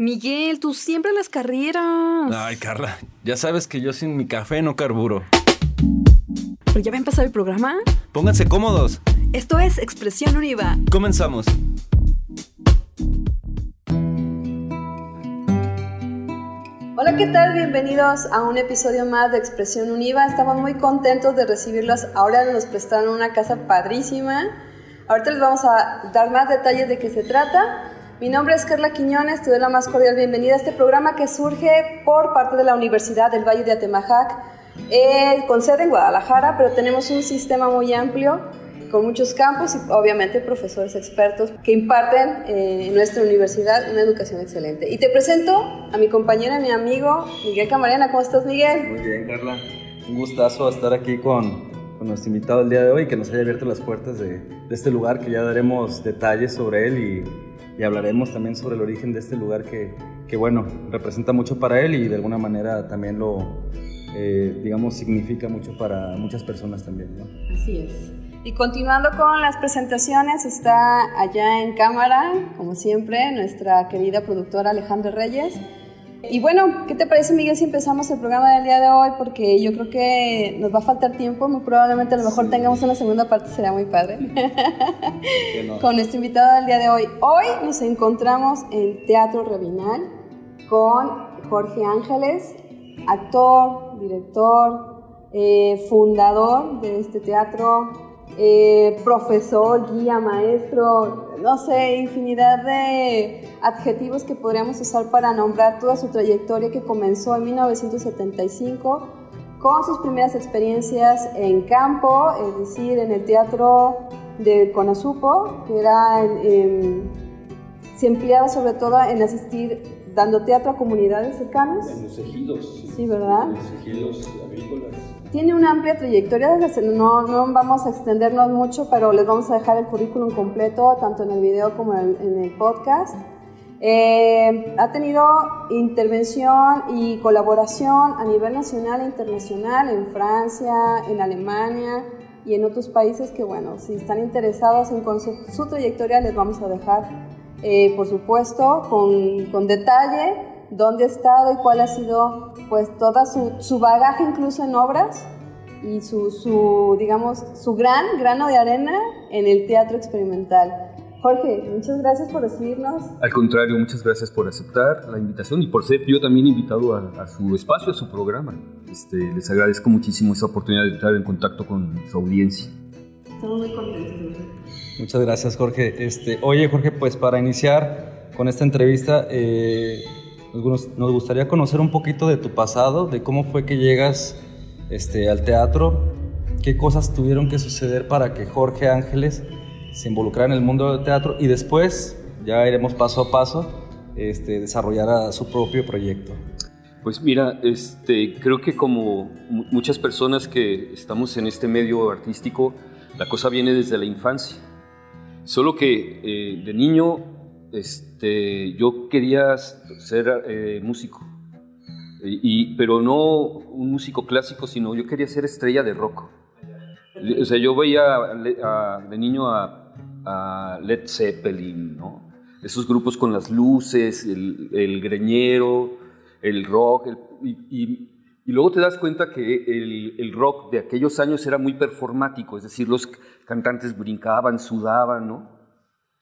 Miguel, tú siempre las carreras. Ay, Carla, ya sabes que yo sin mi café no carburo. ¿Pero ya va a empezar el programa? Pónganse cómodos. Esto es Expresión Univa. Comenzamos. Hola, ¿qué tal? Bienvenidos a un episodio más de Expresión Univa. Estamos muy contentos de recibirlos. Ahora nos prestaron una casa padrísima. Ahorita les vamos a dar más detalles de qué se trata. Mi nombre es Carla Quiñones, te doy la más cordial bienvenida a este programa que surge por parte de la Universidad del Valle de Atemajac, eh, con sede en Guadalajara, pero tenemos un sistema muy amplio con muchos campos y obviamente profesores expertos que imparten eh, en nuestra universidad una educación excelente. Y te presento a mi compañera, mi amigo Miguel Camarena. ¿Cómo estás, Miguel? Muy bien, Carla. Un gustazo estar aquí con, con nuestro invitado el día de hoy que nos haya abierto las puertas de, de este lugar, que ya daremos detalles sobre él y y hablaremos también sobre el origen de este lugar que, que bueno, representa mucho para él y de alguna manera también lo, eh, digamos, significa mucho para muchas personas también. ¿no? Así es. Y continuando con las presentaciones, está allá en cámara, como siempre, nuestra querida productora Alejandra Reyes. Y bueno, ¿qué te parece Miguel si empezamos el programa del día de hoy? Porque yo creo que nos va a faltar tiempo, muy probablemente a lo mejor tengamos una segunda parte, será muy padre. Con nuestro invitado del día de hoy. Hoy nos encontramos en Teatro Rabinal con Jorge Ángeles, actor, director, eh, fundador de este teatro, eh, profesor, guía, maestro, no sé, infinidad de adjetivos que podríamos usar para nombrar toda su trayectoria que comenzó en 1975 con sus primeras experiencias en campo, es decir, en el teatro de Conasupo, que era, se empleaba sobre todo en asistir dando teatro a comunidades cercanas. En los ejidos. Sí, ¿verdad? En los ejidos agrícolas tiene una amplia trayectoria, no, no vamos a extendernos mucho, pero les vamos a dejar el currículum completo, tanto en el video como en el, podcast. Eh, ha tenido intervención y colaboración a nivel nacional e internacional en Francia, en Alemania y en otros países que, bueno, si están interesados en su trayectoria, les vamos a dejar, eh, por supuesto, con, con detalle dónde ha estado y cuál ha sido pues toda su, su bagaje incluso en obras y su, su, digamos, su gran grano de arena en el teatro experimental. Jorge, muchas gracias por recibirnos. Al contrario, muchas gracias por aceptar la invitación y por ser yo también invitado a, su espacio, a su programa. Este, les agradezco muchísimo esa oportunidad de estar en contacto con su audiencia. Estamos muy contentos. Muchas gracias, Jorge. Este, oye, Jorge, pues para iniciar con esta entrevista, eh, nos, gustaría conocer un poquito de tu pasado, de cómo fue que llegas este, al teatro, qué cosas tuvieron que suceder para que Jorge Ángeles se involucrara en el mundo del teatro y después, ya iremos paso a paso, este, su propio proyecto. Pues mira, este, creo que como muchas personas que estamos en este medio artístico, la cosa viene desde la infancia. Solo que eh, de niño este, yo quería ser eh, músico, y, pero no un músico clásico, sino yo quería ser estrella de rock. O sea, yo veía de niño a, Led Zeppelin, ¿no? Esos grupos con las luces, el, greñero, el rock, y, luego te das cuenta que el, el, rock de aquellos años era muy performático, es decir, los cantantes brincaban, sudaban, ¿no?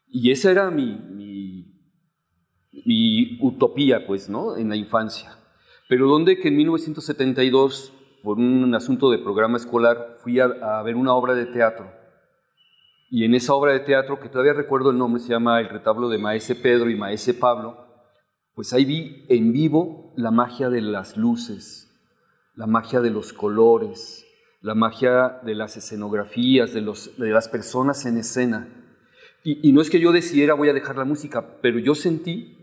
Y esa era mi, utopía, pues, ¿no? En la infancia. Pero donde que en 1972, por un asunto de programa escolar, fui a, ver una obra de teatro. Y en esa obra de teatro, que todavía recuerdo el nombre, se llama El retablo de Maese Pedro y Maese Pablo, pues ahí vi en vivo la magia de las luces, la magia de los colores, la magia de las escenografías, de, las personas en escena. Y, no es que yo decidiera voy a dejar la música, pero yo sentí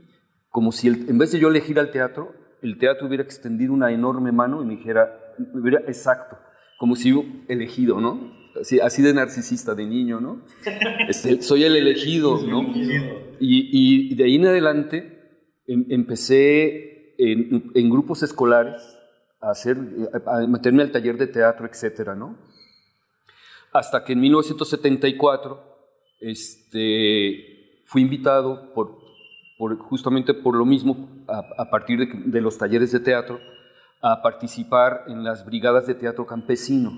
como si en vez de yo elegir al teatro, el teatro hubiera extendido una enorme mano y me dijera, hubiera exacto, como si yo elegido, ¿no? Así, así de narcisista de niño, ¿no? Este, soy el elegido, ¿no? Y, y, de ahí en adelante em, empecé en, en, grupos escolares a, hacer, a meterme al taller de teatro, etcétera, ¿no? Hasta que en 1974 este, fui invitado por, justamente por lo mismo, a, partir de, los talleres de teatro, a participar en las brigadas de teatro campesino,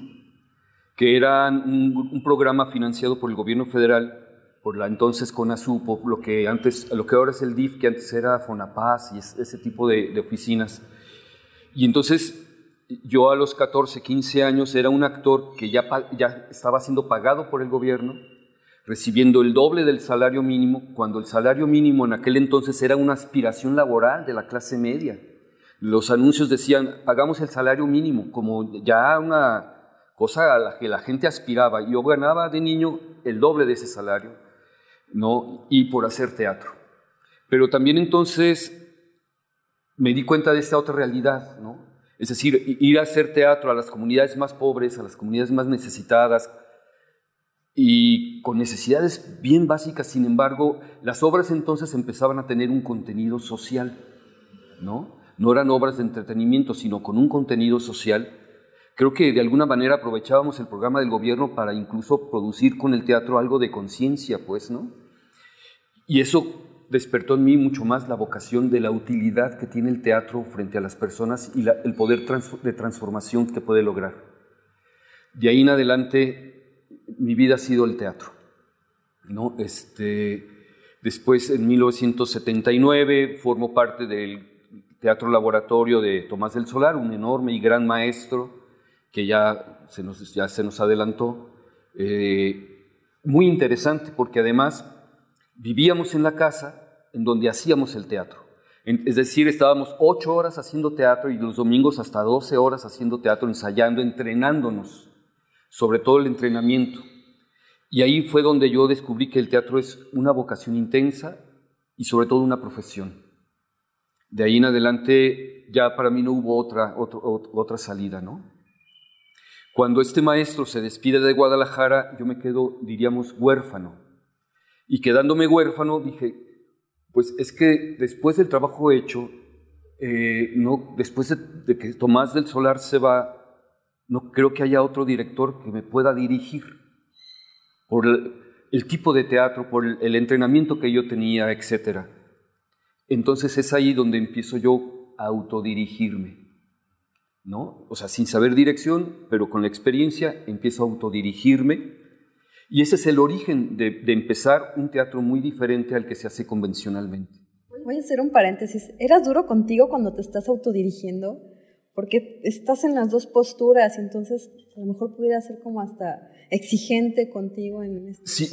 que eran un, programa financiado por el gobierno federal, por la entonces CONASUPO, lo que, antes, lo que ahora es el DIF, que antes era FONAPAS y ese tipo de, de oficinas. Y entonces yo a los 14, 15 años era un actor que ya, ya estaba siendo pagado por el gobierno, recibiendo el doble del salario mínimo, cuando el salario mínimo en aquel entonces era una aspiración laboral de la clase media. Los anuncios decían, pagamos el salario mínimo, como ya una cosa a la que la gente aspiraba. Yo ganaba de niño el doble de ese salario, ¿no? Y por hacer teatro. Pero también entonces me di cuenta de esta otra realidad, ¿no? Es decir, ir a hacer teatro a las comunidades más pobres, a las comunidades más necesitadas y con necesidades bien básicas, sin embargo, las obras entonces empezaban a tener un contenido social, ¿no? No eran obras de entretenimiento, sino con un contenido social. Creo que de alguna manera aprovechábamos el programa del gobierno para incluso producir con el teatro algo de conciencia, pues, ¿no? Y eso despertó en mí mucho más la vocación de la utilidad que tiene el teatro frente a las personas y el poder de transformación que puede lograr. De ahí en adelante, mi vida ha sido el teatro. ¿no? Este, después, en 1979, formo parte del Teatro Laboratorio de Tomás del Solar, un enorme y gran maestro que ya se nos, ya se nos adelantó. Eh, muy interesante porque además vivíamos en la casa en donde hacíamos el teatro. Es decir, estábamos ocho horas haciendo teatro y los domingos hasta doce horas haciendo teatro, ensayando, entrenándonos, sobre todo el entrenamiento. Y ahí fue donde yo descubrí que el teatro es una vocación intensa y sobre todo una profesión. De ahí en adelante ya para mí no hubo otra, otra, salida, ¿no? Cuando este maestro se despide de Guadalajara, yo me quedo, diríamos, huérfano y quedándome huérfano, dije, pues es que después del trabajo hecho, eh, no, después de, que Tomás del Solar se va, no creo que haya otro director que me pueda dirigir por el, tipo de teatro, por el, entrenamiento que yo tenía, etc. Entonces es ahí donde empiezo yo a autodirigirme. ¿no? O sea, sin saber dirección, pero con la experiencia empiezo a autodirigirme y ese es el origen de, empezar un teatro muy diferente al que se hace convencionalmente. Voy a hacer un paréntesis. ¿Eras duro contigo cuando te estás autodirigiendo? Porque estás en las dos posturas, entonces a lo mejor pudiera ser como hasta exigente contigo en este sí,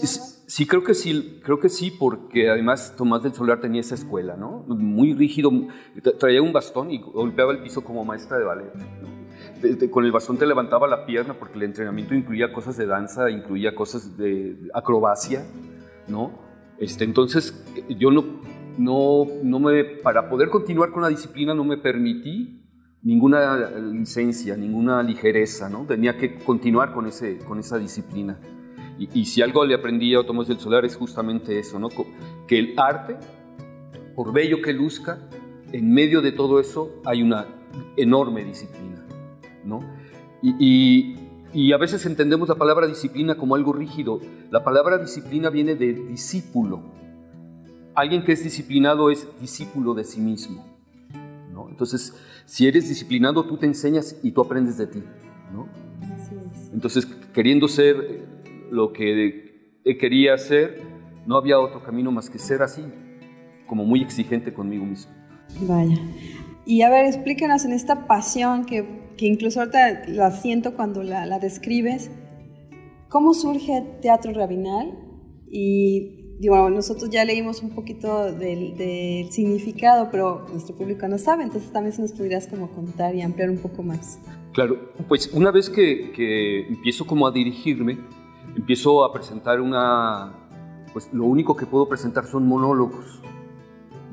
sí, creo que sí, creo que sí, porque además Tomás del Solar tenía esa escuela, ¿no? Muy rígido, traía un bastón y golpeaba el piso como maestra de ballet. con el bastón te levantaba la pierna porque el entrenamiento incluía cosas de danza, incluía cosas de acrobacia, ¿no? Este, entonces yo no, no, no me, para poder continuar con la disciplina no me permití ninguna licencia, ninguna ligereza, ¿no? Tenía que continuar con, ese, con esa disciplina. Y, si algo le aprendí a del Solar es justamente eso, ¿no? Que el arte, por bello que luzca, en medio de todo eso hay una enorme disciplina, ¿no? Y, y a veces entendemos la palabra disciplina como algo rígido. La palabra disciplina viene de discípulo. Alguien que es disciplinado es discípulo de sí mismo. Entonces, si eres disciplinado, tú te enseñas y tú aprendes de ti. ¿no? Entonces, queriendo ser eh, lo que quería ser, no había otro camino más que ser así, como muy exigente conmigo mismo. Vaya. Y a ver, explícanos en esta pasión que, que incluso ahorita la siento cuando la, la describes, ¿cómo surge Teatro Rabinal? Y digo, nosotros ya leímos un poquito del, significado, pero nuestro público no sabe, entonces también si nos pudieras como contar y ampliar un poco más. Claro, pues una vez que, que empiezo como a dirigirme, empiezo a presentar una, pues lo único que puedo presentar son monólogos,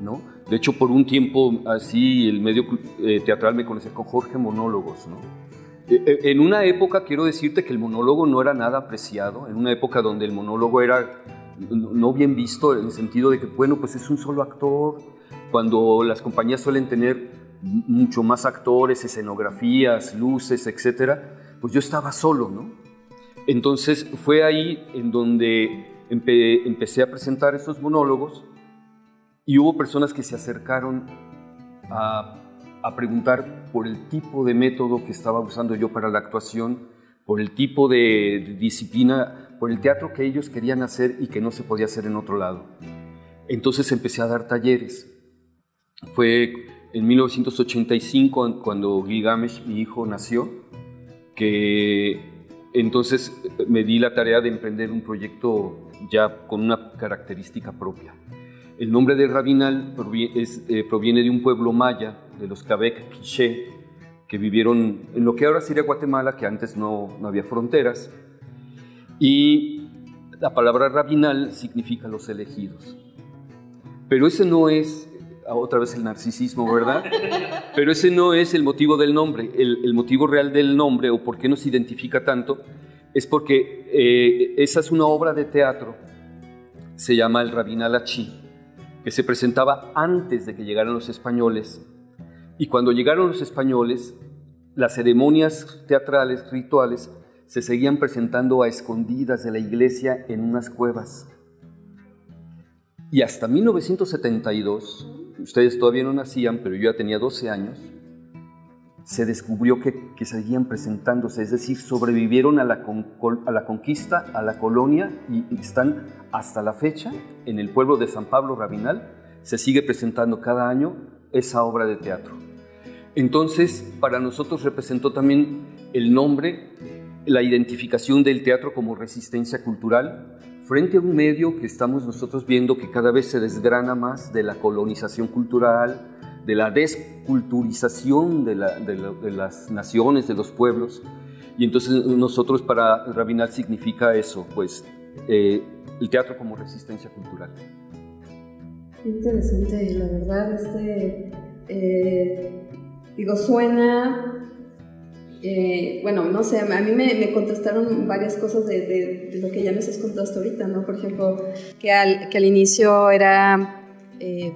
¿no? De hecho, por un tiempo así el medio eh, teatral me conocía con Jorge Monólogos, ¿no? E, e, en una época, quiero decirte que el monólogo no era nada apreciado, en una época donde el monólogo era no bien visto en el sentido de que, bueno, pues es un solo actor, cuando las compañías suelen tener mucho más actores, escenografías, luces, etcétera, pues yo estaba solo, ¿no? Entonces fue ahí en donde empecé a presentar estos monólogos Y hubo personas que se acercaron a, a preguntar por el tipo de método que estaba usando yo para la actuación, por el tipo de, disciplina, por el teatro que ellos querían hacer y que no se podía hacer en otro lado. Entonces empecé a dar talleres. Fue en 1985 cuando Gilgamesh, mi hijo, nació, que entonces me di la tarea de emprender un proyecto ya con una característica propia. El nombre de Rabinal eh, proviene de un pueblo maya, de los Cabek Quiché, que vivieron en lo que ahora sería Guatemala, que antes no, no había fronteras. Y la palabra rabinal significa los elegidos. Pero ese no es, ah, otra vez el narcisismo, ¿verdad? Pero ese no es el motivo del nombre. El, el motivo real del nombre, o por qué nos identifica tanto, es porque eh, esa es una obra de teatro, se llama El Rabinal Achí, que se presentaba antes de que llegaran los españoles y cuando llegaron los españoles, las ceremonias teatrales, rituales, se seguían presentando a escondidas de la iglesia en unas cuevas. Y hasta 1972, ustedes todavía no nacían, pero yo ya tenía 12 años, se descubrió que, seguían presentándose, es decir, sobrevivieron a la, a la conquista, a la colonia y están hasta la fecha en el pueblo de San Pablo Rabinal, se sigue presentando cada año esa obra de teatro. Entonces, para nosotros representó también el nombre, la identificación del teatro como resistencia cultural frente a un medio que estamos nosotros viendo que cada vez se desgrana más de la colonización cultural, de la desculturización de, las naciones, de los pueblos. Y entonces nosotros para Rabinal significa eso, pues eh, el teatro como resistencia cultural. Interesante, la verdad, este, eh, Digo, suena, eh, bueno, no sé, a mí me, contestaron varias cosas de, lo que ya nos has contado hasta ahorita, ¿no? Por ejemplo, que al, que al inicio era, eh,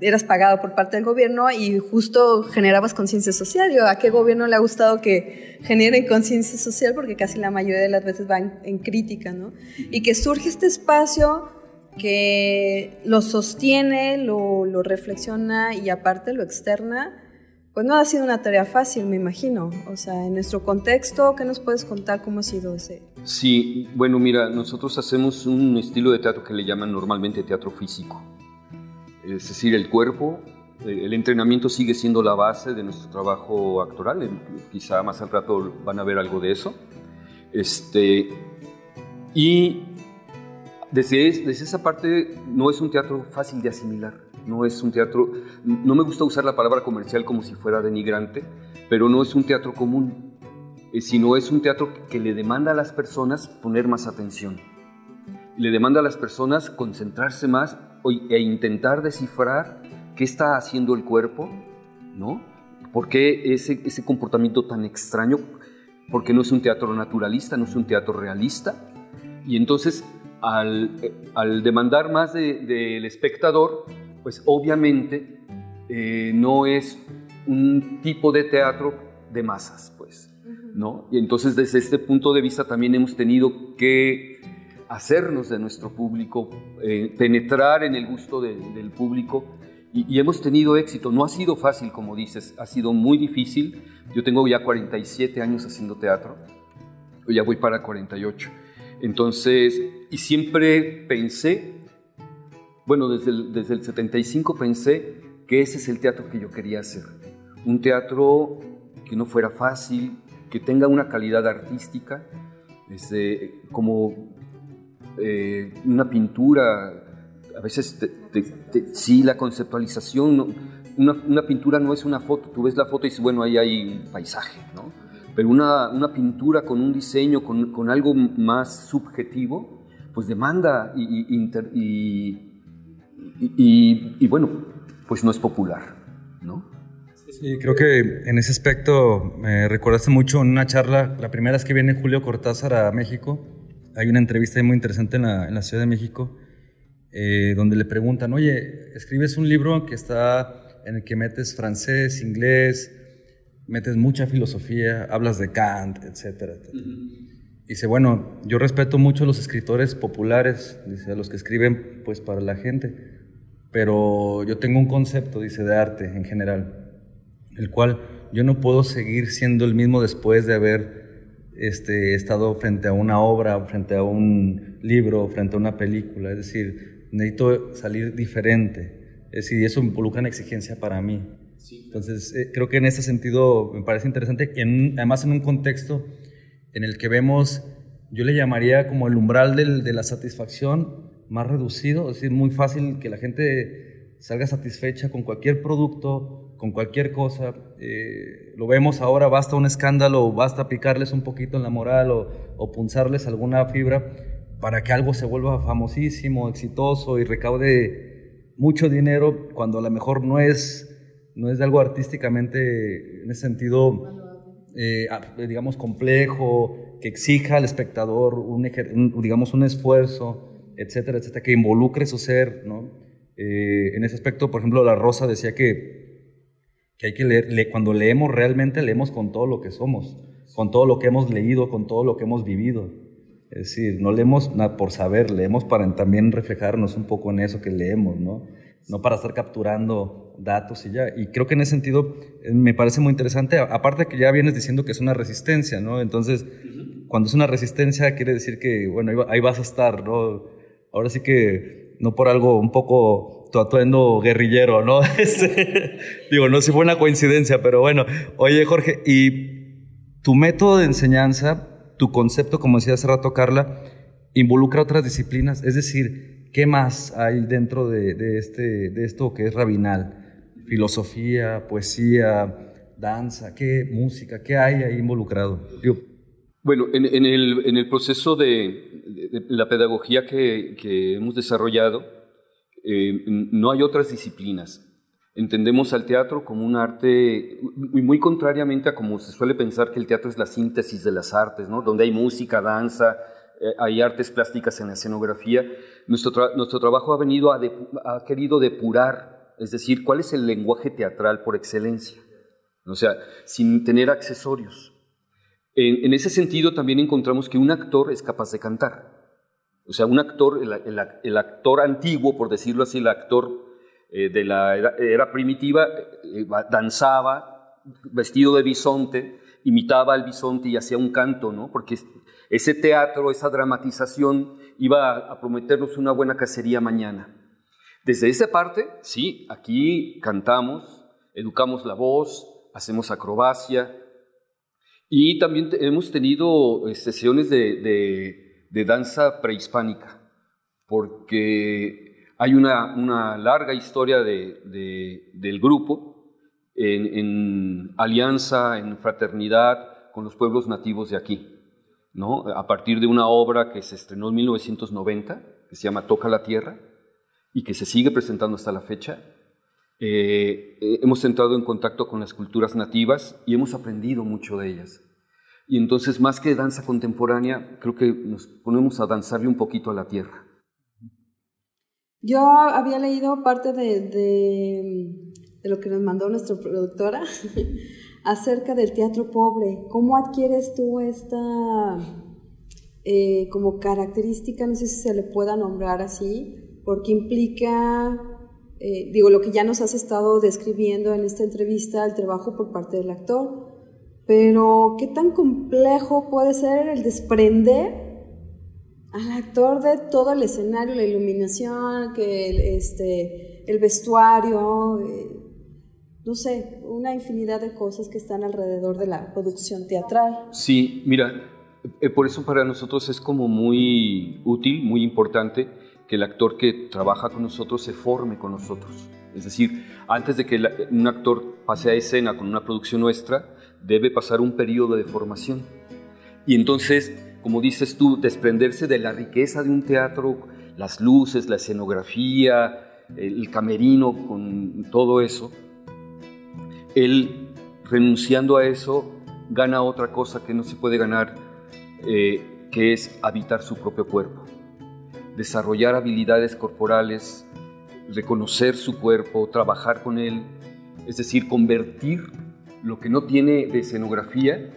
eras pagado por parte del gobierno y justo generabas conciencia social. ¿A qué gobierno le ha gustado que generen conciencia social? Porque casi la mayoría de las veces va en, crítica, ¿no? Y que surge este espacio que lo sostiene, lo, lo reflexiona y aparte lo externa pues no ha sido una tarea fácil, me imagino. O sea, en nuestro contexto, ¿qué nos puedes contar cómo ha sido ese? Sí, bueno, mira, nosotros hacemos un estilo de teatro que le llaman normalmente teatro físico. Es decir, el cuerpo, eh, el entrenamiento sigue siendo la base de nuestro trabajo actoral. Quizá más al rato van a ver algo de eso. Este, y desde, desde esa parte no es un teatro fácil de asimilar no es un teatro, no me gusta usar la palabra comercial como si fuera denigrante, pero no es un teatro común, eh, sino es un teatro que le demanda a las personas poner más atención. Le demanda a las personas concentrarse más e intentar descifrar qué está haciendo el cuerpo, ¿no? ¿Por qué ese, ese comportamiento tan extraño? Porque no es un teatro naturalista, no es un teatro realista. Y entonces, al, eh, al demandar más del espectador, pues obviamente eh, no es un tipo de teatro de masas, pues, ¿no? Y entonces desde este punto de vista también hemos tenido que hacernos de nuestro público, eh, penetrar en el gusto del público y, hemos tenido éxito. No ha sido fácil, como dices, ha sido muy difícil. Yo tengo ya 47 años haciendo teatro, ya voy para 48. Entonces, y siempre pensé bueno, desde el, desde el 75 pensé que ese es el teatro que yo quería hacer. Un teatro que no fuera fácil, que tenga una calidad artística, este, como eh, una pintura, a veces sí, la conceptualización, una, una, pintura no es una foto, tú ves la foto y dices, bueno, ahí hay un paisaje, ¿no? Pero una, una pintura con un diseño, con, con, algo más subjetivo, pues demanda y, bueno, pues no es popular, ¿no? Sí, creo que en ese aspecto me recordaste mucho en una charla, la primera vez que viene Julio Cortázar a México, hay una entrevista muy interesante en la, en la Ciudad de México, eh, donde le preguntan, oye, escribes un libro que está en el que metes francés, inglés, metes mucha filosofía, hablas de Kant, etcétera. Dice, bueno, yo respeto mucho a los escritores populares, dice, a los que escriben pues para la gente, pero yo tengo un concepto, dice, de arte en general, el cual yo no puedo seguir siendo el mismo después de haber este, estado frente a una obra, frente a un libro, frente a una película. Es decir, necesito salir diferente. Es decir, eso involucra una exigencia para mí. Entonces, eh, creo que en ese sentido me parece interesante, y además en un contexto en el que vemos, yo le llamaría como el umbral de la satisfacción más reducido, es decir, muy fácil que la gente salga satisfecha con cualquier producto, con cualquier cosa. Eh, lo vemos ahora, basta un escándalo, basta picarles un poquito en la moral o, o punzarles alguna fibra para que algo se vuelva famosísimo, exitoso y recaude mucho dinero cuando a lo mejor no es, no es de algo artísticamente, en ese sentido, eh, digamos, complejo, que exija al espectador un, digamos, un esfuerzo etcétera, etcétera, que involucre su ser, ¿no? Eh, en ese aspecto, por ejemplo, La Rosa decía que, que hay que leer, cuando leemos realmente leemos con todo lo que somos, con todo lo que hemos leído, con todo lo que hemos vivido. Es decir, no leemos nada por saber, leemos para también reflejarnos un poco en eso que leemos, ¿no? No para estar capturando datos y ya. Y creo que en ese sentido eh, me parece muy interesante, aparte que ya vienes diciendo que es una resistencia, ¿no? Entonces, cuando es una resistencia quiere decir que, bueno, ahí vas a estar, ¿no? ahora sí que no por algo un poco tu atuendo guerrillero, ¿no? Este, digo, no sé si fue una coincidencia, pero bueno. Oye, Jorge, y tu método de enseñanza, tu concepto, como decía hace rato Carla, involucra otras disciplinas, es decir, ¿qué más hay dentro de, este, de esto que es rabinal? Filosofía, poesía, danza, ¿qué música? ¿Qué hay ahí involucrado? Bueno, en, el, en, el, proceso de, la pedagogía que, que hemos desarrollado, eh, no hay otras disciplinas. Entendemos al teatro como un arte, muy, muy, contrariamente a como se suele pensar que el teatro es la síntesis de las artes, ¿no? donde hay música, danza, eh, hay artes plásticas en la escenografía. Nuestro, nuestro trabajo ha, venido a ha querido depurar, es decir, cuál es el lenguaje teatral por excelencia, o sea, sin tener accesorios. En, ese sentido también encontramos que un actor es capaz de cantar. O sea, un actor, el, actor antiguo, por decirlo así, el actor eh, de la era, primitiva, eh, danzaba vestido de bisonte, imitaba al bisonte y hacía un canto, ¿no? Porque ese teatro, esa dramatización iba a prometernos una buena cacería mañana. Desde esa parte, sí, aquí cantamos, educamos la voz, hacemos acrobacia, y también hemos tenido eh, sesiones de, danza prehispánica, porque hay una, larga historia del grupo en, alianza, en fraternidad con los pueblos nativos de aquí. ¿no? A partir de una obra que se estrenó en 1990, que se llama Toca la Tierra, y que se sigue presentando hasta la fecha, eh, eh, hemos entrado en contacto con las culturas nativas y hemos aprendido mucho de ellas. Y entonces, más que danza contemporánea, creo que nos ponemos a danzarle un poquito a la tierra. Yo había leído parte de, de, lo que nos mandó nuestra productora acerca del teatro pobre. ¿Cómo adquieres tú esta eh, como característica, no sé si se le pueda nombrar así, porque implica eh, digo, lo que ya nos has estado describiendo en esta entrevista, el trabajo por parte del actor, pero qué tan complejo puede ser el desprender al actor de todo el escenario, la iluminación, que el, este, el vestuario, eh, no sé, una infinidad de cosas que están alrededor de la producción teatral. Sí, mira, eh, por eso para nosotros es como muy útil, muy importante que el actor que trabaja con nosotros se forme con nosotros. Es decir, antes de que un actor pase a escena con una producción nuestra, debe pasar un periodo de formación. Y entonces, como dices tú, desprenderse de la riqueza de un teatro, las luces, la escenografía, el camerino, con todo eso, él renunciando a eso gana otra cosa que no se puede ganar, eh, que es habitar su propio cuerpo desarrollar habilidades corporales, reconocer su cuerpo, trabajar con él, es decir, convertir lo que no tiene de escenografía,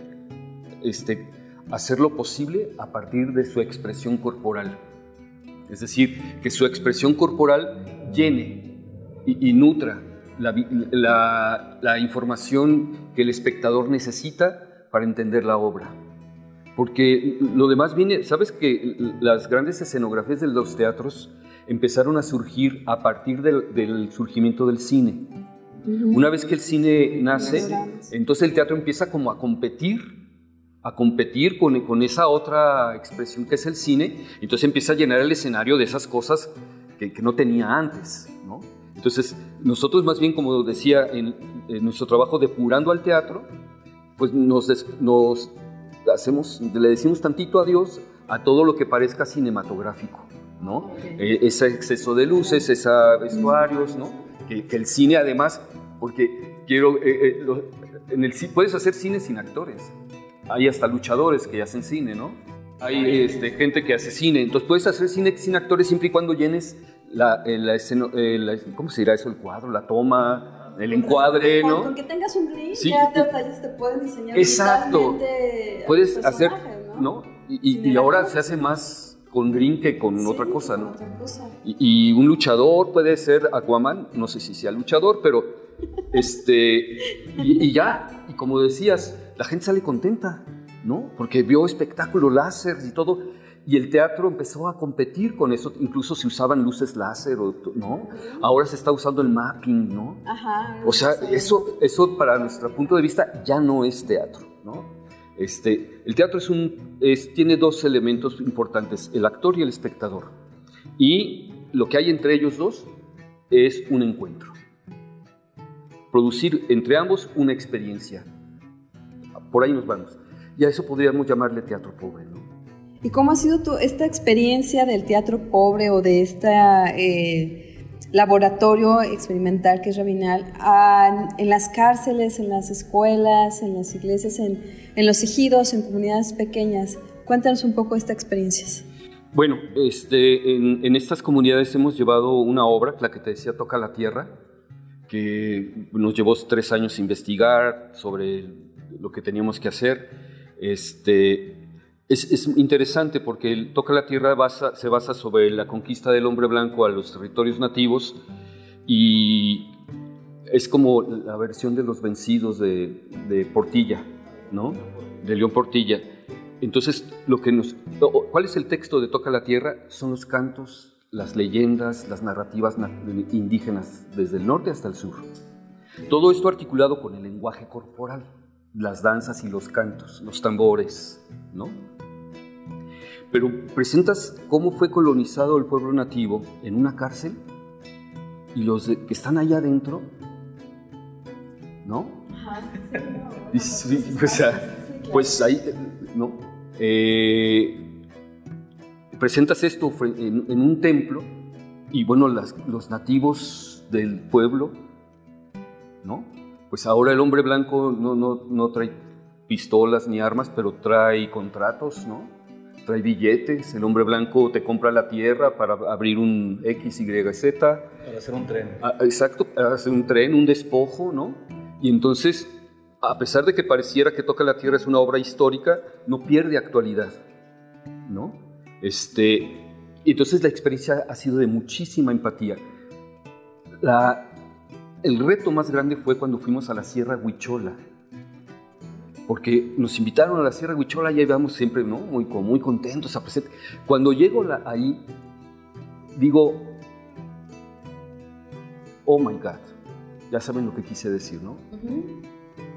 este, hacerlo posible a partir de su expresión corporal. Es decir, que su expresión corporal llene y, nutra la, la, información que el espectador necesita para entender la obra. Porque lo demás viene, sabes que las grandes escenografías de los teatros empezaron a surgir a partir del, surgimiento del cine. Una vez que el cine nace, entonces el teatro empieza como a competir, a competir con, con esa otra expresión que es el cine, entonces empieza a llenar el escenario de esas cosas que, que no tenía antes, ¿no? Entonces, nosotros más bien, como decía, en, nuestro trabajo depurando al teatro, pues nos, nos hacemos, le decimos tantito adiós a todo lo que parezca cinematográfico, ¿no? Eh, ese exceso de luces, esos vestuarios, ¿no? Que, el cine además, porque quiero, eh, eh, en el, puedes hacer cine sin actores. Hay hasta luchadores que hacen cine, ¿no? Hay este, gente que hace cine. Entonces puedes hacer cine sin actores siempre y cuando llenes la, la, escena, ¿cómo se dirá eso? El cuadro, la toma, el encuadre, ¿no? Con que tengas un gris, sí. ya te pueden diseñar Exacto. Puedes hacer, ¿no? Y, y, ahora se hace más con green que con otra cosa, ¿no? Otra cosa. Y, y, un luchador puede ser Aquaman, no sé si sea luchador, pero este, y, ya, y como decías, la gente sale contenta, ¿no? Porque vio espectáculo láser y todo y el teatro empezó a competir con eso, incluso se usaban luces láser, ¿no? Ahora se está usando el mapping, ¿no? Ajá. O sea, eso, eso para nuestro punto de vista ya no es teatro, ¿no? Este, el teatro es un, es, tiene dos elementos importantes, el actor y el espectador. Y lo que hay entre ellos dos es un encuentro. Producir entre ambos una experiencia. Por ahí nos vamos. Y a eso podríamos llamarle teatro pobre. ¿Y cómo ha sido tu, esta experiencia del teatro pobre o de este laboratorio experimental que es Rabinal en las cárceles, en las escuelas, en las iglesias, en, los ejidos, en comunidades pequeñas? Cuéntanos un poco esta experiencia. Bueno, este, en, en estas comunidades hemos llevado una obra, la que te decía Toca la Tierra, que nos llevó tres años investigar sobre lo que teníamos que hacer. Este, es, interesante porque el Toca la Tierra se basa sobre la conquista del hombre blanco a los territorios nativos y es como la versión de los vencidos de, Portilla, ¿no? De León Portilla. Entonces, lo que nos, ¿cuál es el texto de Toca la Tierra? Son los cantos, las leyendas, las narrativas indígenas desde el norte hasta el sur. Todo esto articulado con el lenguaje corporal, las danzas y los cantos, los tambores, ¿no? Pero presentas cómo fue colonizado el pueblo nativo en una cárcel y los que están allá adentro, ¿no? pues ahí, ¿no? Eh, presentas esto en, un templo y bueno, los nativos del pueblo, ¿no? Pues ahora el hombre blanco no, no, no trae pistolas ni armas, pero trae contratos, ¿no? Trae billetes, el hombre blanco te compra la tierra para abrir un X, Y, Z. Para hacer un tren. Ah, exacto, para hacer un tren, un despojo, ¿no? Y entonces, a pesar de que pareciera que Toca la Tierra es una obra histórica, no pierde actualidad, ¿no? Este, entonces la experiencia ha sido de muchísima empatía. La, el reto más grande fue cuando fuimos a la Sierra Huichola porque nos invitaron a la Sierra Huichola y ahí vamos siempre, ¿no? Muy, muy contentos a. Cuando llego ahí, digo, oh my God, ya saben lo que quise decir, ¿no?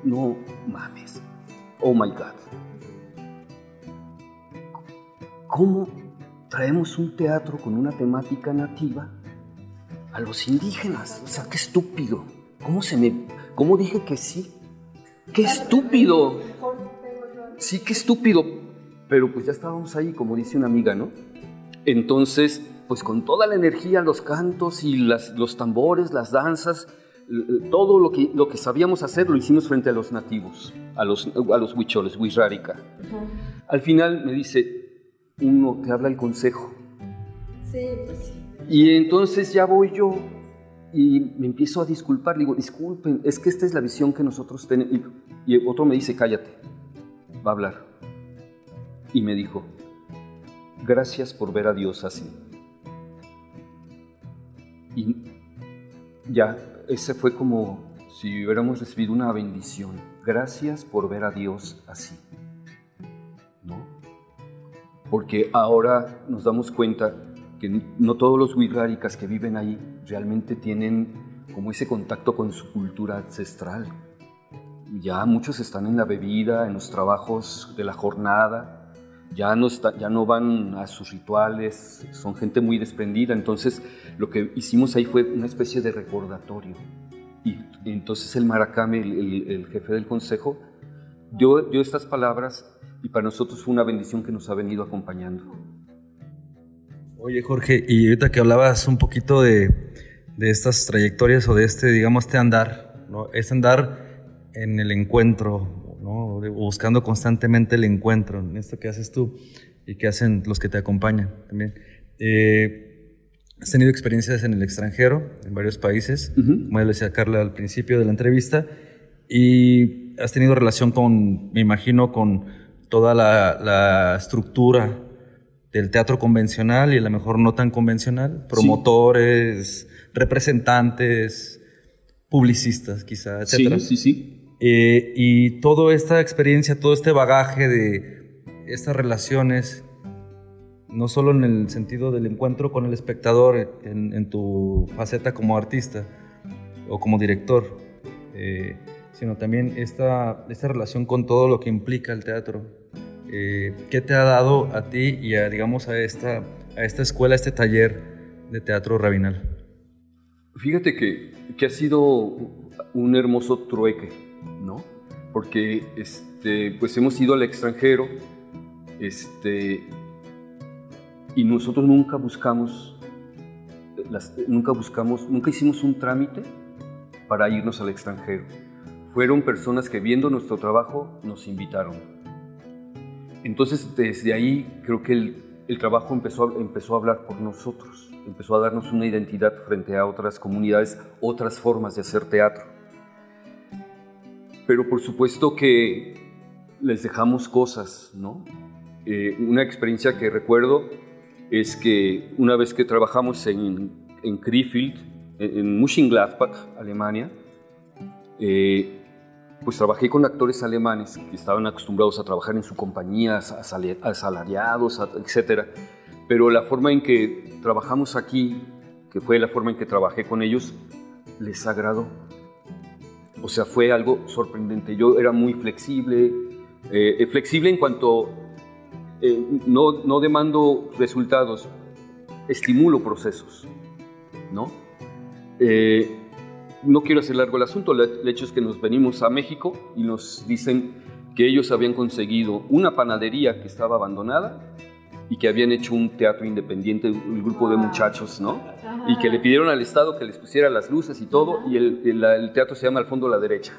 No mames, oh my God. ¿Cómo traemos un teatro con una temática nativa a los indígenas? O sea, qué estúpido. ¿Cómo se me... ¿Cómo dije que sí? ¡Qué estúpido! Sí, qué estúpido. Pero pues ya estábamos ahí, como dice una amiga, ¿no? Entonces, pues con toda la energía, los cantos y las, los tambores, las danzas, todo lo que, lo que sabíamos hacer lo hicimos frente a los nativos, a los, a los huicholes, huizrárica. Al final me dice, uno te habla el consejo. Sí, pues sí. Y entonces ya voy yo y me empiezo a disculpar, digo, disculpen, es que esta es la visión que nosotros tenemos. Y, otro me dice, cállate, va a hablar. Y me dijo, gracias por ver a Dios así. Y ya, ese fue como si hubiéramos recibido una bendición. Gracias por ver a Dios así. ¿No? Porque ahora nos damos cuenta que no todos los wixárikas que viven ahí realmente tienen como ese contacto con su cultura ancestral. Ya muchos están en la bebida, en los trabajos de la jornada, ya no, ya no van a sus rituales, son gente muy desprendida. Entonces, lo que hicimos ahí fue una especie de recordatorio. Y entonces el Maracame, el, jefe del consejo, dio, dio estas palabras y para nosotros fue una bendición que nos ha venido acompañando. Oye, Jorge, y ahorita que hablabas un poquito de, de estas trayectorias o de este, digamos, este andar, ¿no? Este andar en el encuentro, buscando constantemente el encuentro, en esto que haces tú y que hacen los que te acompañan también. Eh, has tenido experiencias en el extranjero, en varios países, como le decía Carla al principio de la entrevista, y has tenido relación con, me imagino, con toda la, la estructura del teatro convencional y a lo mejor no tan convencional, promotores, representantes, publicistas quizá, etc. Sí, sí, sí. Eh, y toda esta experiencia, todo este bagaje de estas relaciones, no solo en el sentido del encuentro con el espectador, en, tu faceta como artista o como director, eh, sino también esta, esta relación con todo lo que implica el teatro. Eh, ¿Qué te ha dado a ti y a, digamos, a esta, a esta escuela, a este taller de teatro rabinal? Fíjate que, que ha sido un hermoso trueque ¿no? Porque este, pues hemos ido al extranjero este, y nosotros nunca buscamos, nunca buscamos, nunca hicimos un trámite para irnos al extranjero. Fueron personas que viendo nuestro trabajo nos invitaron. Entonces desde ahí creo que el, trabajo empezó empezó a hablar por nosotros, empezó a darnos una identidad frente a otras comunidades, otras formas de hacer teatro pero por supuesto que les dejamos cosas, ¿no? Eh, una experiencia que recuerdo es que una vez que trabajamos en, en Krefeld, en Mönchengladbach, Alemania, eh, pues trabajé con actores alemanes que estaban acostumbrados a trabajar en su compañía, asalariados, etc. Pero la forma en que trabajamos aquí, que fue la forma en que trabajé con ellos, les agradó. O sea, fue algo sorprendente. Yo era muy flexible, eh, eh, flexible en cuanto eh, no, no demando resultados, estimulo procesos, ¿no? No quiero hacer largo el asunto, el hecho es que nos venimos a México y nos dicen que ellos habían conseguido una panadería que estaba abandonada y que habían hecho un teatro independiente, un grupo de muchachos, ¿no? Y que le pidieron al Estado que les pusiera las luces y todo, y el, el, teatro se llama Al fondo a la derecha.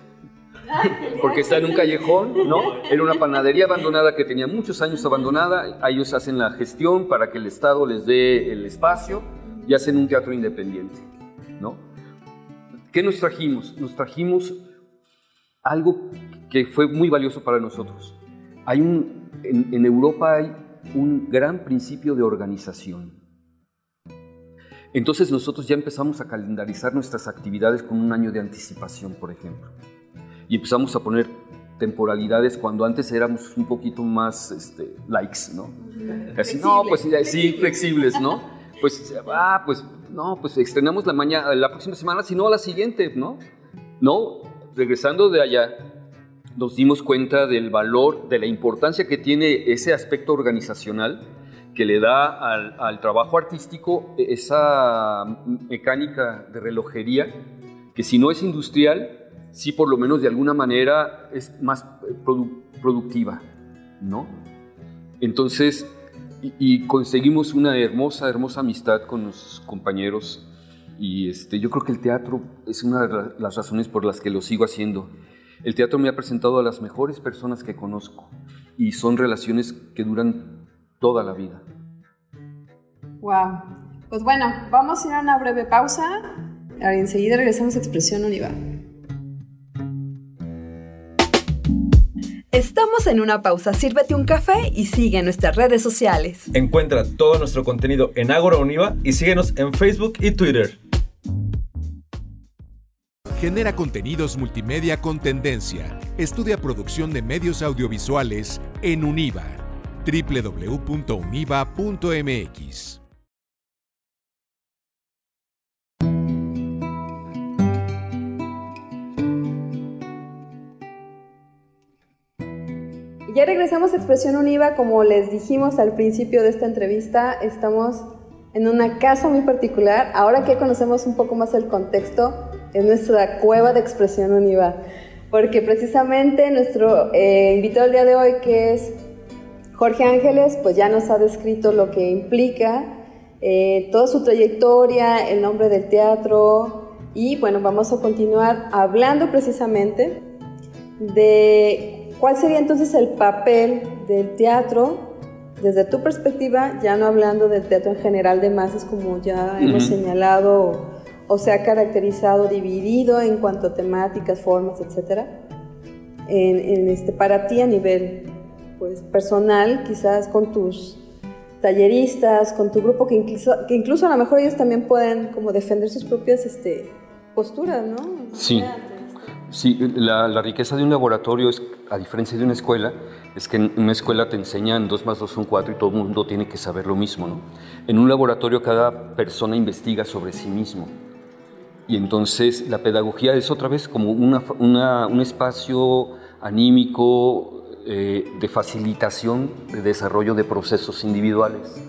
Porque está en un callejón, ¿no? Era una panadería abandonada que tenía muchos años abandonada. Ellos hacen la gestión para que el Estado les dé el espacio y hacen un teatro independiente, ¿no? ¿Qué nos trajimos? Nos trajimos algo que fue muy valioso para nosotros. Hay un, en, en Europa hay un gran principio de organización. Entonces nosotros ya empezamos a calendarizar nuestras actividades con un año de anticipación, por ejemplo. Y empezamos a poner temporalidades cuando antes éramos un poquito más este, likes, ¿no? Así, no, pues sí, flexibles, ¿no? Pues, ah, pues, no, pues estrenamos la mañana, la próxima semana, sino a la siguiente, ¿no? No, regresando de allá, nos dimos cuenta del valor, de la importancia que tiene ese aspecto organizacional que le da al, trabajo artístico esa mecánica de relojería, que si no es industrial, sí por lo menos de alguna manera es más productiva, ¿no? Entonces, y, conseguimos una hermosa, hermosa amistad con los compañeros y este, yo creo que el teatro es una de las razones por las que lo sigo haciendo. El teatro me ha presentado a las mejores personas que conozco y son relaciones que duran toda la vida. Wow. Pues bueno, vamos a ir a una breve pausa. enseguida regresamos a Expresión Univa. Estamos en una pausa, sírvete un café y sigue nuestras redes sociales. Encuentra todo nuestro contenido en Agora Univa y síguenos en Facebook y Twitter. Genera contenidos multimedia con tendencia. Estudia producción de medios audiovisuales en Univa. www.univa.mx. Ya regresamos a Expresión Univa, como les dijimos al principio de esta entrevista, estamos en una casa muy particular. Ahora que conocemos un poco más el contexto, es nuestra cueva de Expresión Univa, porque precisamente nuestro eh, invitado el día de hoy, que es Jorge Ángeles, pues ya nos ha descrito lo que implica eh, toda su trayectoria, el nombre del teatro, y bueno, vamos a continuar hablando precisamente de ¿Cuál sería entonces el papel del teatro desde tu perspectiva, ya no hablando del teatro en general de masas como ya hemos señalado o, se ha caracterizado, dividido en cuanto a temáticas, formas, etcétera, en, este, para ti a nivel pues, personal, quizás con tus talleristas, con tu grupo, que incluso, que incluso a lo mejor ellos también pueden como defender sus propias este, posturas, ¿no? Sí. Sí, la, riqueza de un laboratorio, es, a diferencia de una escuela, es que en una escuela te enseñan 2 más 2 son 4 y todo el mundo tiene que saber lo mismo. ¿no? En un laboratorio cada persona investiga sobre sí mismo. Y entonces la pedagogía es otra vez como un espacio anímico eh, de facilitación de desarrollo de procesos individuales.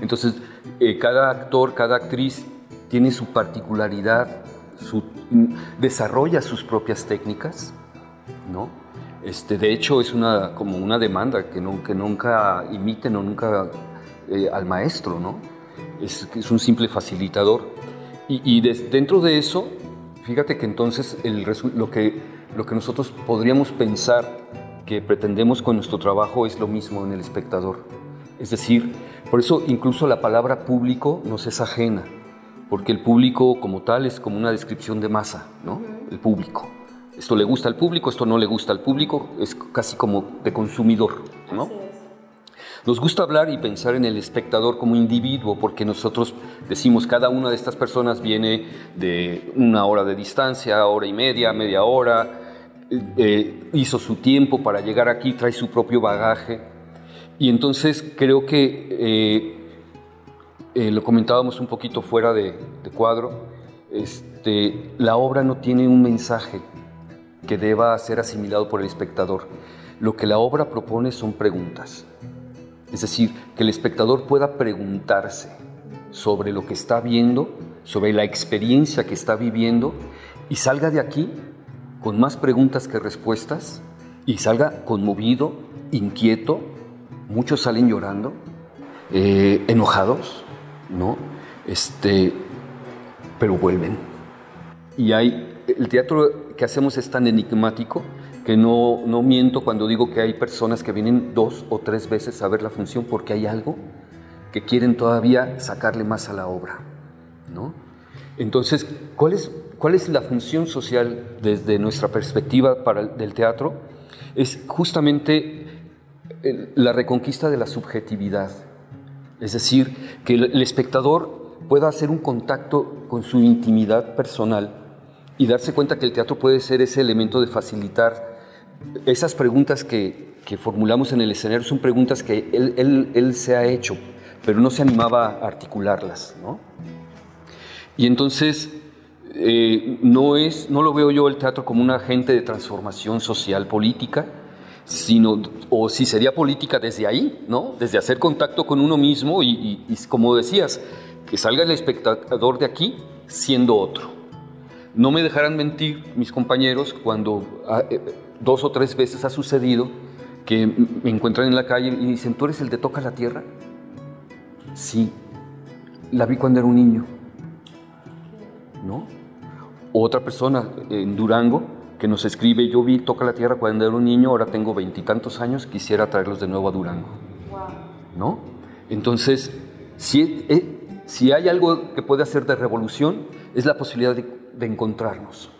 Entonces, eh, cada actor, cada actriz tiene su particularidad, su desarrolla sus propias técnicas, ¿no? Este, de hecho, es una, como una demanda que, no, que nunca imiten o nunca eh, al maestro, ¿no? Es, es, un simple facilitador. Y, dentro de eso, fíjate que entonces el, lo, que, lo que nosotros podríamos pensar que pretendemos con nuestro trabajo es lo mismo en el espectador. Es decir, por eso incluso la palabra público nos es ajena porque el público como tal es como una descripción de masa, ¿no? El público. Esto le gusta al público, esto no le gusta al público, es casi como de consumidor, ¿no? Nos gusta hablar y pensar en el espectador como individuo, porque nosotros decimos cada una de estas personas viene de una hora de distancia, hora y media, media hora, eh, eh, hizo su tiempo para llegar aquí, trae su propio bagaje. Y entonces creo que eh, eh, lo comentábamos un poquito fuera de, cuadro, este, la obra no tiene un mensaje que deba ser asimilado por el espectador. Lo que la obra propone son preguntas. Es decir, que el espectador pueda preguntarse sobre lo que está viendo, sobre la experiencia que está viviendo y salga de aquí con más preguntas que respuestas y salga conmovido, inquieto, muchos salen llorando, eh, enojados, ¿no? Este, pero vuelven. Y hay, el teatro que hacemos es tan enigmático que no, no miento cuando digo que hay personas que vienen dos o tres veces a ver la función porque hay algo que quieren todavía sacarle más a la obra, ¿no? Entonces, ¿cuál es, cuál es la función social desde nuestra perspectiva para del teatro? Es justamente la reconquista de la subjetividad, es decir, que el, espectador pueda hacer un contacto con su intimidad personal y darse cuenta que el teatro puede ser ese elemento de facilitar esas preguntas que, formulamos en el escenario, son preguntas que él, se ha hecho, pero no se animaba a articularlas. Y entonces, eh, no, es, no lo veo yo el teatro como un agente de transformación social política, sino, o si sería política desde ahí, ¿no? Desde hacer contacto con uno mismo y, como decías, que salga el espectador de aquí siendo otro. No me dejarán mentir mis compañeros cuando ah, eh, dos o tres veces ha sucedido que me encuentran en la calle y dicen, ¿tú eres el de Toca la Tierra? Sí, la vi cuando era un niño. ¿No? otra persona en Durango que nos escribe, yo vi Toca la Tierra cuando era un niño, ahora tengo veintitantos años, quisiera traerlos de nuevo a Durango. ¿No? Entonces, si, eh, si hay algo que puede hacer de revolución, es la posibilidad de, encontrarnos.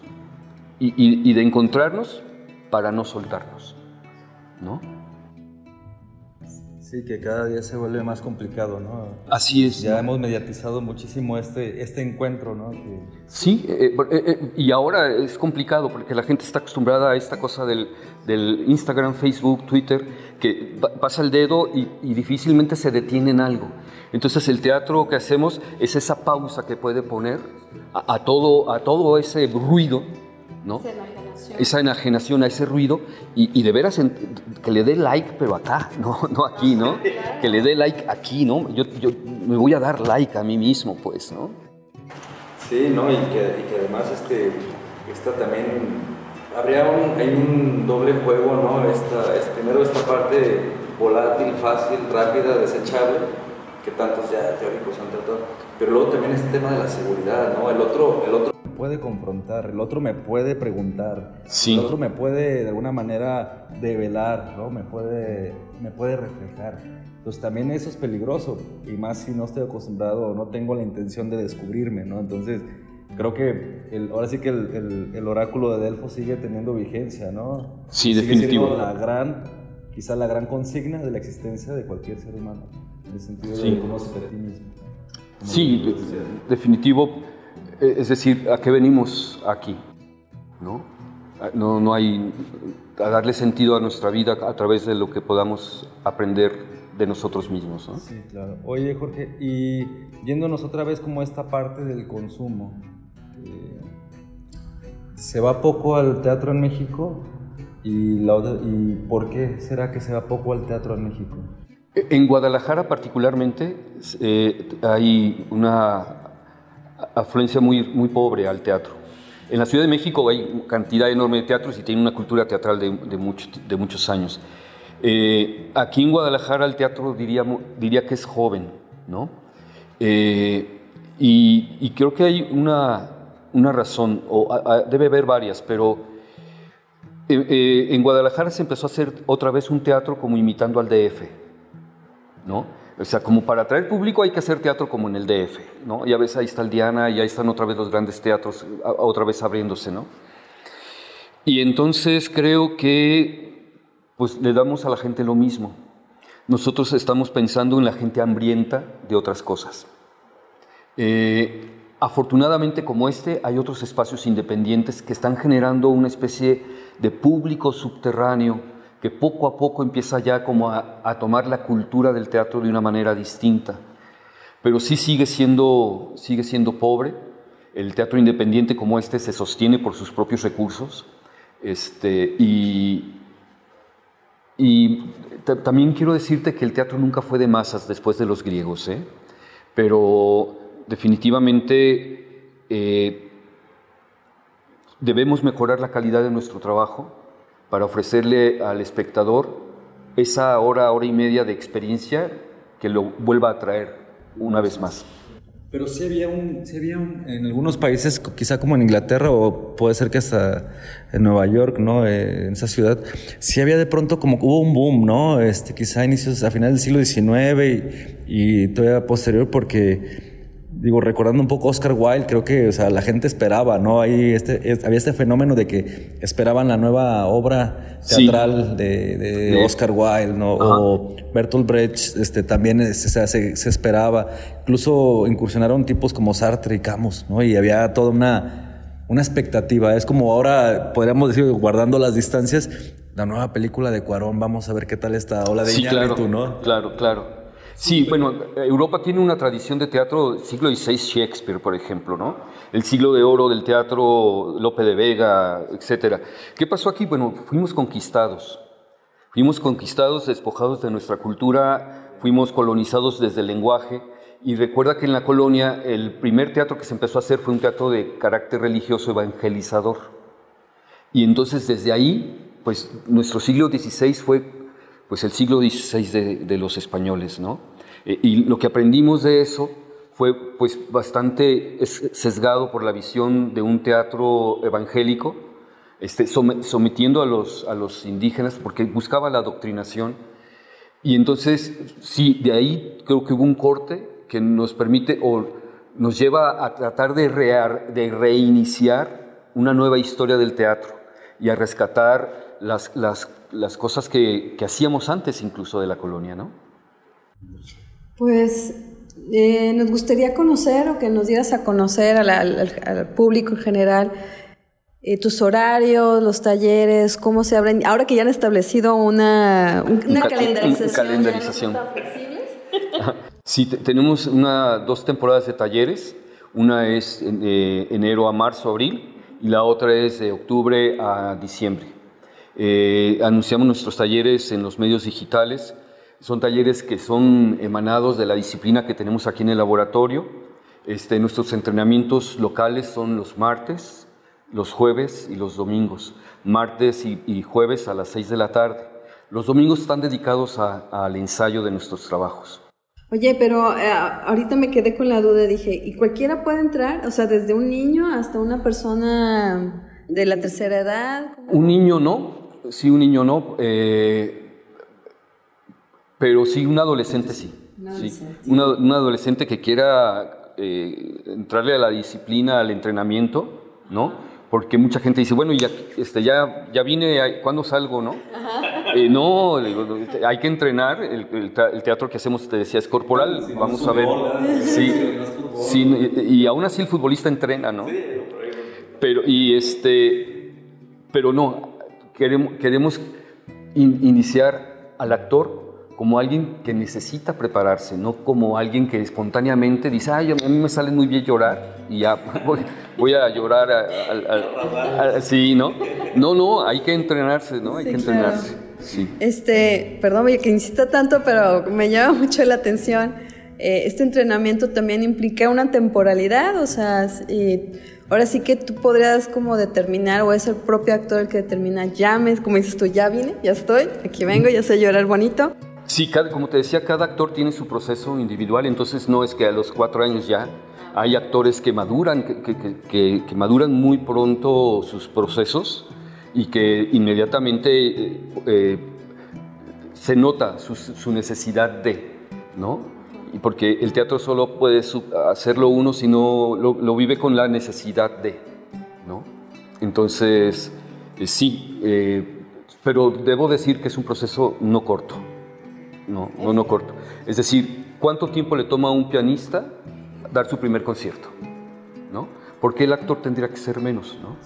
Y, de encontrarnos para no soltarnos. ¿No? Sí, que cada día se vuelve más complicado, ¿no? Así es. Ya hemos mediatizado muchísimo este, este encuentro, ¿no? Sí, eh, eh, eh, y ahora es complicado porque la gente está acostumbrada a esta cosa del, del Instagram, Facebook, Twitter, que pasa el dedo y, y, difícilmente se detiene en algo. Entonces el teatro que hacemos es esa pausa que puede poner a, a todo, a todo ese ruido, ¿no? Esa enajenación a ese ruido y, de veras que le dé like, pero acá, no, no aquí, ¿no? Que le dé like aquí, ¿no? Yo, yo me voy a dar like a mí mismo, pues, ¿no? Sí, ¿no? Y que, y que además este, esta también... Habría un, hay un doble juego, ¿no? Esta, es, primero esta parte volátil, fácil, rápida, desechable, que tantos ya teóricos han tratado, pero luego también este tema de la seguridad, ¿no? El otro, el otro puede confrontar, el otro me puede preguntar, sí. el otro me puede de alguna manera develar, ¿no? me, puede, me puede reflejar. Entonces también eso es peligroso, y más si no estoy acostumbrado o no tengo la intención de descubrirme, ¿no? Entonces creo que el, ahora sí que el, el, el, oráculo de Delfo sigue teniendo vigencia, ¿no? Sí, sigue definitivo. La gran, quizá la gran consigna de la existencia de cualquier ser humano, en el sentido sí. de conocerte a ti mismo. Sí, de, definitivo es decir, ¿a qué venimos aquí? ¿No? No, no hay a darle sentido a nuestra vida a través de lo que podamos aprender de nosotros mismos. ¿no? Sí, claro. Oye, Jorge, y yéndonos otra vez como esta parte del consumo, eh, ¿se va poco al teatro en México? ¿Y, la, ¿Y por qué será que se va poco al teatro en México? En Guadalajara particularmente eh, hay una afluencia muy, muy pobre al teatro. En la Ciudad de México hay cantidad enorme de teatros y tiene una cultura teatral de, de, mucho, de muchos años. Eh, aquí en Guadalajara el teatro diría, diría que es joven, ¿no? Eh, y, creo que hay una, una razón, o debe haber varias, pero eh, en Guadalajara se empezó a hacer otra vez un teatro como imitando al DF, ¿no? O sea, como para atraer público hay que hacer teatro como en el DF, ¿no? Ya ves, ahí está el Diana, y ahí están otra vez los grandes teatros, otra vez abriéndose, ¿no? Y entonces creo que, pues, le damos a la gente lo mismo. Nosotros estamos pensando en la gente hambrienta de otras cosas. Eh, afortunadamente, como este, hay otros espacios independientes que están generando una especie de público subterráneo, que poco a poco empieza ya como a, tomar la cultura del teatro de una manera distinta. Pero sí sigue siendo, sigue siendo pobre. El teatro independiente como este se sostiene por sus propios recursos. Este, y, y también quiero decirte que el teatro nunca fue de masas después de los griegos, ¿eh? pero definitivamente eh, debemos mejorar la calidad de nuestro trabajo para ofrecerle al espectador esa hora, hora y media de experiencia que lo vuelva a traer una vez más. Pero sí había un, sí había un, en algunos países, quizá como en Inglaterra o puede ser que hasta en Nueva York, ¿no? Eh, en esa ciudad, sí había de pronto como hubo un boom, ¿no? Este, quizá a inicios, a finales del siglo XIX y, y todavía posterior porque digo, recordando un poco Oscar Wilde, creo que, o sea, la gente esperaba, ¿no? Ahí este, es, había este fenómeno de que esperaban la nueva obra teatral sí. de, de, Oscar Wilde, ¿no? Ajá. O Bertolt Brecht, este, también se, se, se, esperaba. Incluso incursionaron tipos como Sartre y Camus, ¿no? Y había toda una, una expectativa. Es como ahora, podríamos decir, guardando las distancias, la nueva película de Cuarón, vamos a ver qué tal está, o la de sí, Iñárritu, claro, ¿no? Claro, claro. Sí, bueno, Europa tiene una tradición de teatro, siglo XVI Shakespeare, por ejemplo, ¿no? El siglo de oro del teatro Lope de Vega, etcétera. ¿Qué pasó aquí? Bueno, fuimos conquistados. Fuimos conquistados, despojados de nuestra cultura, fuimos colonizados desde el lenguaje. Y recuerda que en la colonia el primer teatro que se empezó a hacer fue un teatro de carácter religioso evangelizador. Y entonces desde ahí, pues nuestro siglo XVI fue pues el siglo XVI de, los españoles, ¿no? Eh, y lo que aprendimos de eso fue pues bastante sesgado por la visión de un teatro evangélico, este, sometiendo a los, a los indígenas porque buscaba la adoctrinación. Y entonces, sí, de ahí creo que hubo un corte que nos permite o nos lleva a tratar de, rear, de reiniciar una nueva historia del teatro y a rescatar las, las, las cosas que, que, hacíamos antes incluso de la colonia, ¿no? Pues eh, nos gustaría conocer o que nos dieras a conocer al, público en general eh, tus horarios, los talleres, cómo se abren. Ahora que ya han establecido una, una calendarización. calendarización. sí, tenemos una, dos temporadas de talleres. Una es de enero a marzo, abril, y la otra es de octubre a diciembre. Eh, anunciamos nuestros talleres en los medios digitales son talleres que son emanados de la disciplina que tenemos aquí en el laboratorio. Este, nuestros entrenamientos locales son los martes, los jueves y los domingos. Martes y, jueves a las 6 de la tarde. Los domingos están dedicados al ensayo de nuestros trabajos. Oye, pero eh, ahorita me quedé con la duda, dije, ¿y cualquiera puede entrar? O sea, desde un niño hasta una persona de la tercera edad. Un niño no, sí, un niño no. Eh, pero sí, un adolescente sí. Un adolescente que quiera eh, entrarle a la disciplina, al entrenamiento, ¿no? Porque mucha gente dice, bueno, ya, este, ya, ya vine, ¿cuándo salgo, no? Eh, no, hay que entrenar. El, teatro que hacemos, te decía, es corporal. Vamos a ver. Sí, sí, y aún así el futbolista entrena, ¿no? Pero, y este, pero no, queremos, queremos iniciar al actor como alguien que necesita prepararse, no como alguien que espontáneamente dice, ay, a mí me sale muy bien llorar y ya voy, a llorar. sí, ¿no? No, no, hay que entrenarse, ¿no? Hay que entrenarse. Sí. Este, perdón que insista tanto, pero me llama mucho la atención. Eh, este entrenamiento también implica una temporalidad, o sea, ahora sí que tú podrías como determinar, o es el propio actor el que determina, ya me, como dices tú, ya vine, ya estoy, aquí vengo, ya sé llorar bonito. Sí, como te decía, cada actor tiene su proceso individual, entonces no es que a los cuatro años ya hay actores que maduran, que, maduran muy pronto sus procesos y que inmediatamente eh, eh, se nota su, necesidad de, ¿no? Y porque el teatro solo puede hacerlo uno si no lo, vive con la necesidad de, ¿no? Entonces, eh, sí, pero debo decir que es un proceso no corto no, no, no corto. Es decir, ¿cuánto tiempo le toma a un pianista dar su primer concierto? ¿No? ¿Por qué el actor tendría que ser menos? ¿no?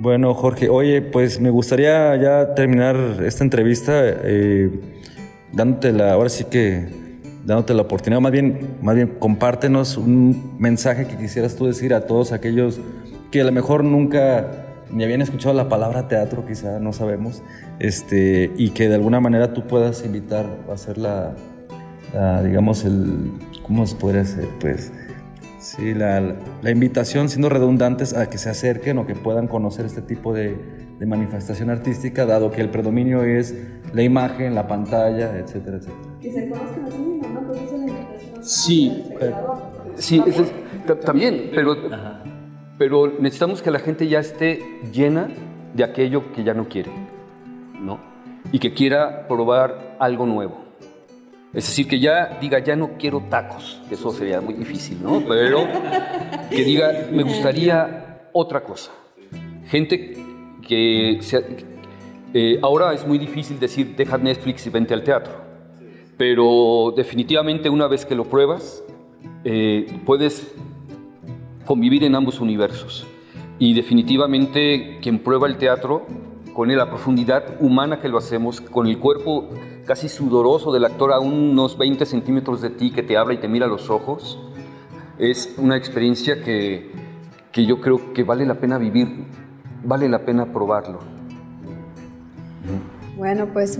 Bueno, Jorge, oye, pues me gustaría ya terminar esta entrevista eh, dándote la, ahora sí que dándote la oportunidad, más bien, más bien compártenos un mensaje que quisieras tú decir a todos aquellos que a lo mejor nunca ni habían escuchado la palabra teatro, quizá, no sabemos, este, y que de alguna manera tú puedas invitar a hacer la, digamos, el, ¿cómo se podría hacer? Pues, sí, la, la, invitación, siendo redundantes, a que se acerquen o que puedan conocer este tipo de, de manifestación artística, dado que el predominio es la imagen, la pantalla, etcétera, etcétera. Que se conozcan Sí, sí, también, pero pero necesitamos que la gente ya esté llena de aquello que ya no quiere, ¿no? Y que quiera probar algo nuevo. Es decir, que ya diga, ya no quiero tacos, eso sería muy difícil, ¿no? Pero que diga, me gustaría otra cosa. Gente que eh, ahora es muy difícil decir, deja Netflix y vente al teatro, pero definitivamente una vez que lo pruebas, eh, puedes convivir en ambos universos. Y definitivamente quien prueba el teatro con la profundidad humana que lo hacemos, con el cuerpo casi sudoroso del actor a unos 20 centímetros de ti que te habla y te mira a los ojos, es una experiencia que, que yo creo que vale la pena vivir, vale la pena probarlo. Bueno, pues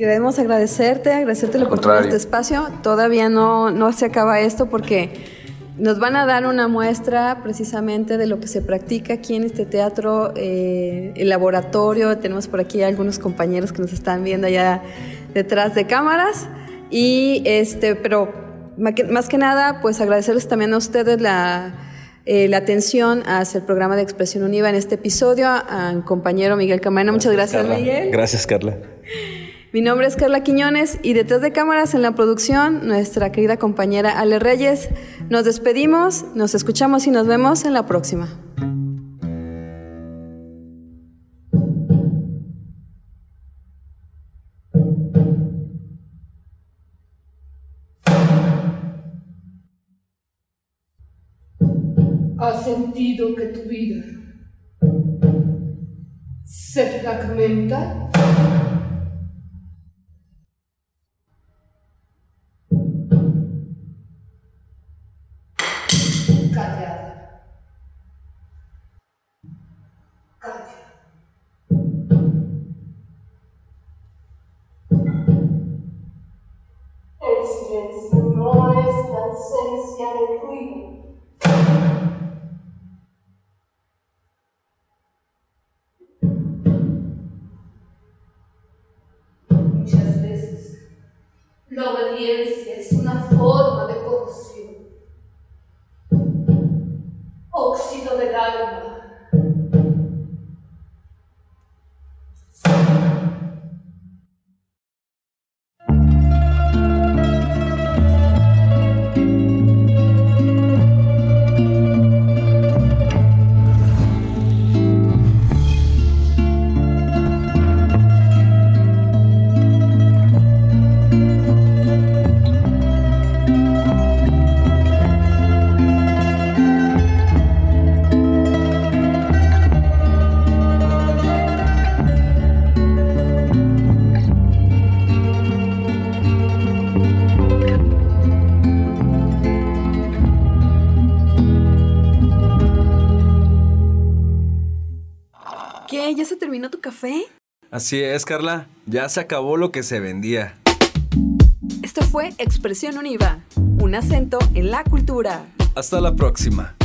queremos agradecerte, agradecerte la oportunidad de este espacio. Todavía no, no se acaba esto porque nos van a dar una muestra precisamente de lo que se practica aquí en este teatro, eh, el laboratorio. Tenemos por aquí algunos compañeros que nos están viendo allá detrás de cámaras. Y este, pero más que nada, pues agradecerles también a ustedes la, eh, la atención hacia el programa de Expresión Univa en este episodio, al compañero Miguel Camarena. Muchas gracias, Miguel. Gracias, Carla. Mi nombre es Carla Quiñones y detrás de cámaras en la producción, nuestra querida compañera Ale Reyes. Nos despedimos, nos escuchamos y nos vemos en la próxima. has sentido que tu vida se fragmenta? El silencio no es la ausencia del café? Así es, Carla. Ya se acabó lo que se vendía. Esto fue Expresión Univa, un acento en la cultura. Hasta la próxima.